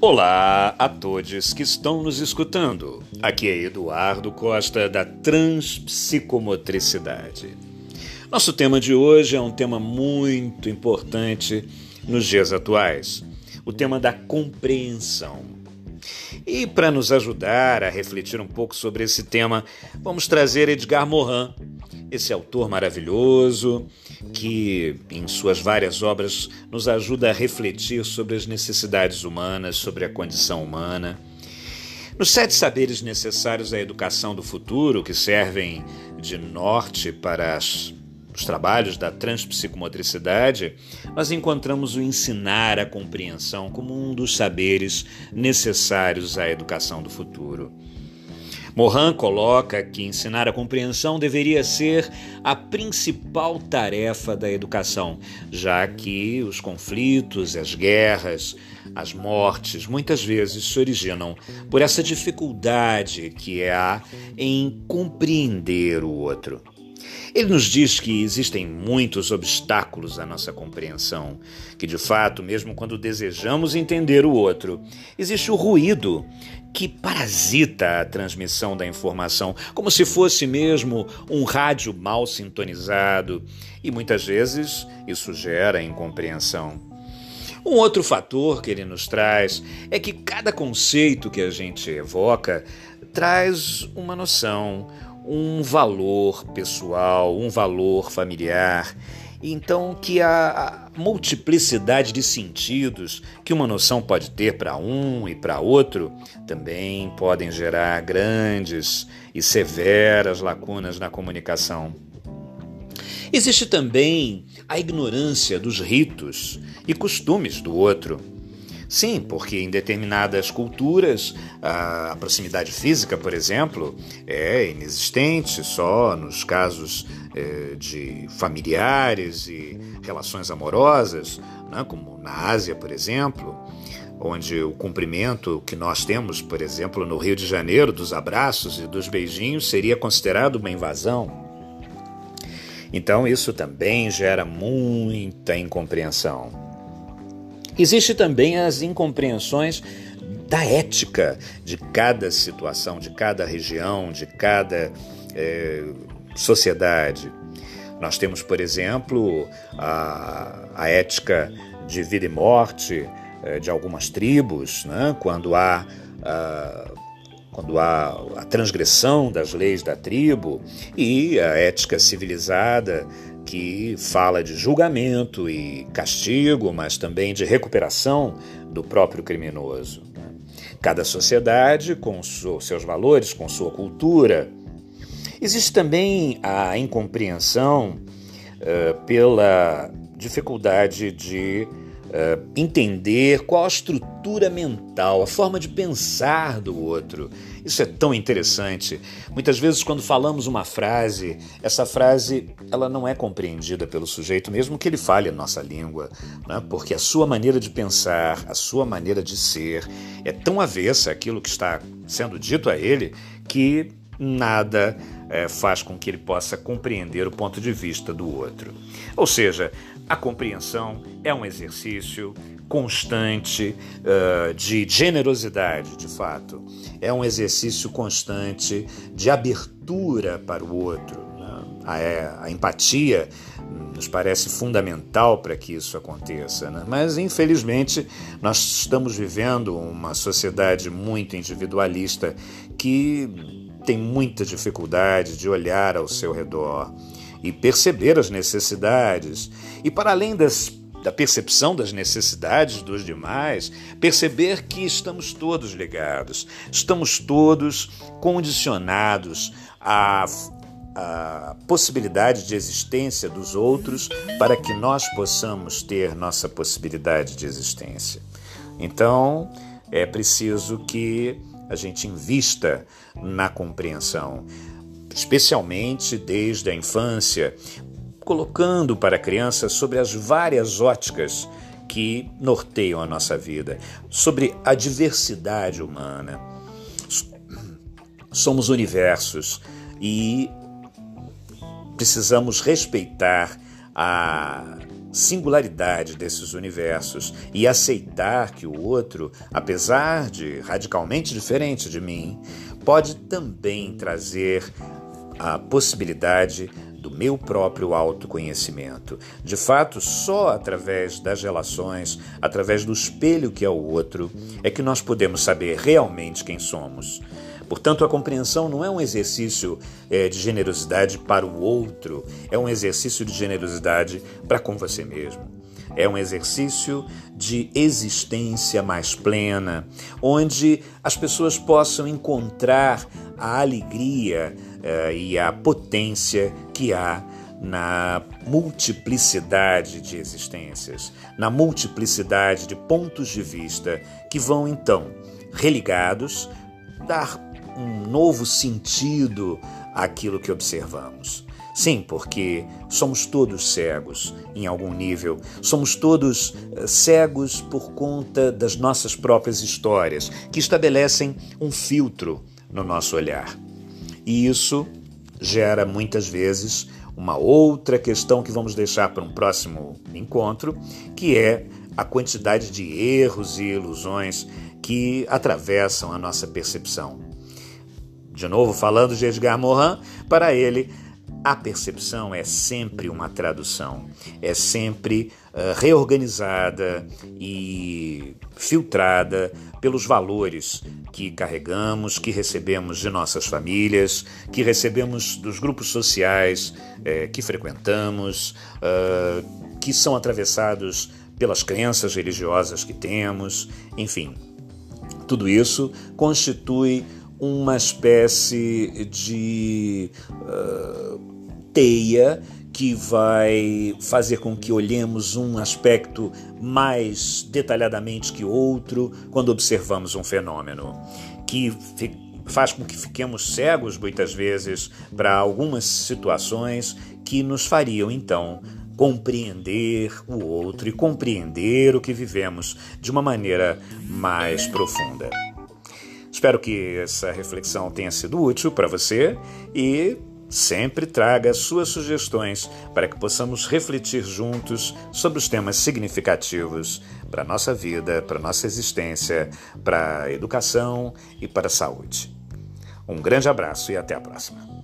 Olá a todos que estão nos escutando. Aqui é Eduardo Costa da Transpsicomotricidade. Nosso tema de hoje é um tema muito importante nos dias atuais: o tema da compreensão. E para nos ajudar a refletir um pouco sobre esse tema, vamos trazer Edgar Morin, esse autor maravilhoso que, em suas várias obras, nos ajuda a refletir sobre as necessidades humanas, sobre a condição humana. Nos sete saberes necessários à educação do futuro, que servem de norte para as, os trabalhos da transpsicomotricidade, nós encontramos o ensinar a compreensão como um dos saberes necessários à educação do futuro. Morin coloca que ensinar a compreensão deveria ser a principal tarefa da educação, já que os conflitos, as guerras, as mortes muitas vezes se originam por essa dificuldade que há em compreender o outro. Ele nos diz que existem muitos obstáculos à nossa compreensão, que de fato, mesmo quando desejamos entender o outro, existe o ruído que parasita a transmissão da informação, como se fosse mesmo um rádio mal sintonizado, e muitas vezes isso gera incompreensão. Um outro fator que ele nos traz é que cada conceito que a gente evoca traz uma noção, um valor pessoal, um valor familiar. Então, que a, multiplicidade de sentidos que uma noção pode ter para um e para outro também podem gerar grandes e severas lacunas na comunicação. Existe também a ignorância dos ritos e costumes do outro Sim, porque em determinadas culturas a proximidade física, por exemplo, é inexistente só nos casos é, de familiares e relações amorosas, né, como na Ásia, por exemplo, onde o cumprimento que nós temos, por exemplo, no Rio de Janeiro, dos abraços e dos beijinhos, seria considerado uma invasão. Então, isso também gera muita incompreensão. Existe também as incompreensões da ética de cada situação, de cada região, de cada é, sociedade. Nós temos, por exemplo, a, a ética de vida e morte é, de algumas tribos, né? quando há. A, quando há a transgressão das leis da tribo e a ética civilizada que fala de julgamento e castigo, mas também de recuperação do próprio criminoso. Né? Cada sociedade com seus valores, com sua cultura. Existe também a incompreensão uh, pela dificuldade de uh, entender qual a estrutura mental, a forma de pensar do outro. Isso é tão interessante. Muitas vezes, quando falamos uma frase, essa frase ela não é compreendida pelo sujeito, mesmo que ele fale a nossa língua, né? porque a sua maneira de pensar, a sua maneira de ser é tão avessa àquilo que está sendo dito a ele que nada é, faz com que ele possa compreender o ponto de vista do outro. Ou seja, a compreensão é um exercício constante uh, de generosidade, de fato. É um exercício constante de abertura para o outro. Né? A, é, a, empatia nos parece fundamental para que isso aconteça, né? mas infelizmente nós estamos vivendo uma sociedade muito individualista que tem muita dificuldade de olhar ao seu redor e perceber as necessidades. E para além das, da percepção das necessidades dos demais, perceber que estamos todos ligados, estamos todos condicionados à, à possibilidade de existência dos outros para que nós possamos ter nossa possibilidade de existência. Então, é preciso que a gente invista na compreensão, especialmente desde a infância, colocando para a criança sobre as várias óticas que norteiam a nossa vida, sobre a diversidade humana. Somos universos e precisamos respeitar a singularidade desses universos e aceitar que o outro, apesar de radicalmente diferente de mim, pode também trazer a possibilidade do meu próprio autoconhecimento. De fato, só através das relações, através do espelho que é o outro, é que nós podemos saber realmente quem somos. Portanto, a compreensão não é um exercício é, de generosidade para o outro, é um exercício de generosidade para com você mesmo. É um exercício de existência mais plena, onde as pessoas possam encontrar a alegria uh, e a potência que há na multiplicidade de existências, na multiplicidade de pontos de vista que vão então religados dar um novo sentido àquilo que observamos. Sim, porque somos todos cegos em algum nível, somos todos eh, cegos por conta das nossas próprias histórias, que estabelecem um filtro no nosso olhar. E isso gera muitas vezes uma outra questão que vamos deixar para um próximo encontro, que é a quantidade de erros e ilusões que atravessam a nossa percepção. De novo, falando de Edgar Morin, para ele, a percepção é sempre uma tradução, é sempre uh, reorganizada e filtrada pelos valores que carregamos, que recebemos de nossas famílias, que recebemos dos grupos sociais eh, que frequentamos, uh, que são atravessados pelas crenças religiosas que temos, enfim. Tudo isso constitui uma espécie de uh, teia que vai fazer com que olhemos um aspecto mais detalhadamente que outro quando observamos um fenômeno, que faz com que fiquemos cegos muitas vezes para algumas situações que nos fariam então compreender o outro e compreender o que vivemos de uma maneira mais profunda. Espero que essa reflexão tenha sido útil para você e sempre traga suas sugestões para que possamos refletir juntos sobre os temas significativos para a nossa vida, para a nossa existência, para a educação e para a saúde. Um grande abraço e até a próxima.